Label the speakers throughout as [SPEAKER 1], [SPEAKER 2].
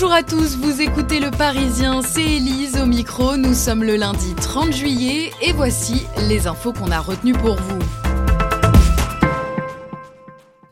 [SPEAKER 1] Bonjour à tous, vous écoutez Le Parisien, c'est Élise au micro, nous sommes le lundi 30 juillet et voici les infos qu'on a retenues pour vous.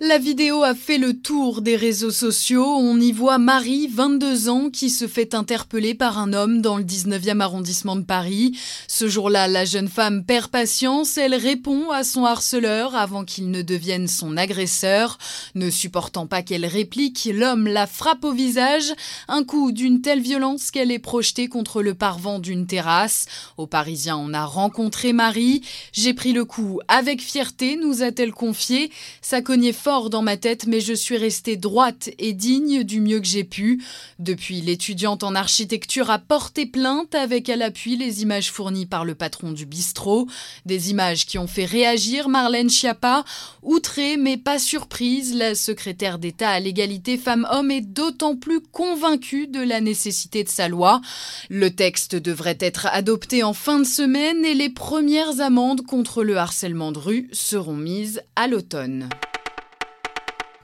[SPEAKER 1] La vidéo a fait le tour des réseaux sociaux. On y voit Marie, 22 ans, qui se fait interpeller par un homme dans le 19e arrondissement de Paris. Ce jour-là, la jeune femme perd patience. Elle répond à son harceleur avant qu'il ne devienne son agresseur. Ne supportant pas qu'elle réplique, l'homme la frappe au visage. Un coup d'une telle violence qu'elle est projetée contre le parvent d'une terrasse. Au Parisien, on a rencontré Marie. J'ai pris le coup avec fierté, nous a-t-elle confié. Ça cognait fort dans ma tête, mais je suis restée droite et digne du mieux que j'ai pu. Depuis, l'étudiante en architecture a porté plainte avec à l'appui les images fournies par le patron du bistrot. Des images qui ont fait réagir Marlène Schiappa. Outrée, mais pas surprise, la secrétaire d'État à l'égalité femmes-hommes est d'autant plus convaincue de la nécessité de sa loi. Le texte devrait être adopté en fin de semaine et les premières amendes contre le harcèlement de rue seront mises à l'automne.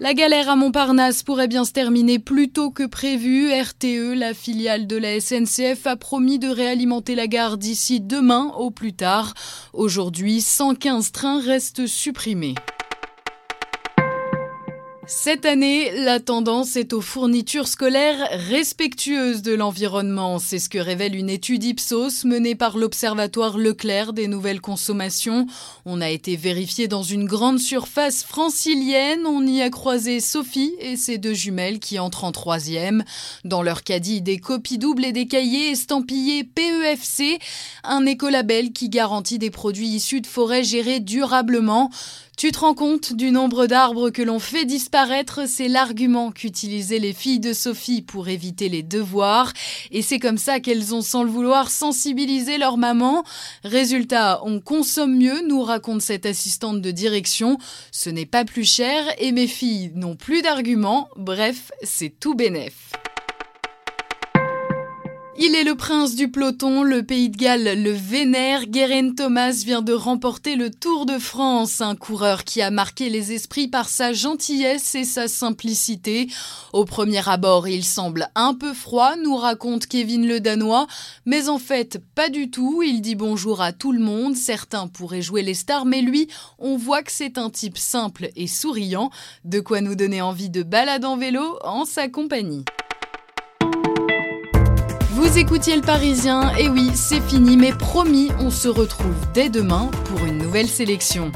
[SPEAKER 1] La galère à Montparnasse pourrait bien se terminer plus tôt que prévu. RTE, la filiale de la SNCF, a promis de réalimenter la gare d'ici demain au plus tard. Aujourd'hui, 115 trains restent supprimés. Cette année, la tendance est aux fournitures scolaires respectueuses de l'environnement. C'est ce que révèle une étude Ipsos menée par l'Observatoire Leclerc des nouvelles consommations. On a été vérifié dans une grande surface francilienne. On y a croisé Sophie et ses deux jumelles qui entrent en troisième. Dans leur caddie, des copies doubles et des cahiers estampillés PEFC, un écolabel qui garantit des produits issus de forêts gérées durablement. Tu te rends compte du nombre d'arbres que l'on fait disparaître? C'est l'argument qu'utilisaient les filles de Sophie pour éviter les devoirs. Et c'est comme ça qu'elles ont, sans le vouloir, sensibilisé leur maman. Résultat, on consomme mieux, nous raconte cette assistante de direction. Ce n'est pas plus cher et mes filles n'ont plus d'arguments. Bref, c'est tout bénef. Il est le prince du peloton, le pays de Galles le vénère. Guérin Thomas vient de remporter le Tour de France, un coureur qui a marqué les esprits par sa gentillesse et sa simplicité. Au premier abord, il semble un peu froid, nous raconte Kevin le Danois, mais en fait, pas du tout. Il dit bonjour à tout le monde. Certains pourraient jouer les stars, mais lui, on voit que c'est un type simple et souriant, de quoi nous donner envie de balade en vélo en sa compagnie. Vous écoutiez le Parisien, et oui, c'est fini, mais promis, on se retrouve dès demain pour une nouvelle sélection.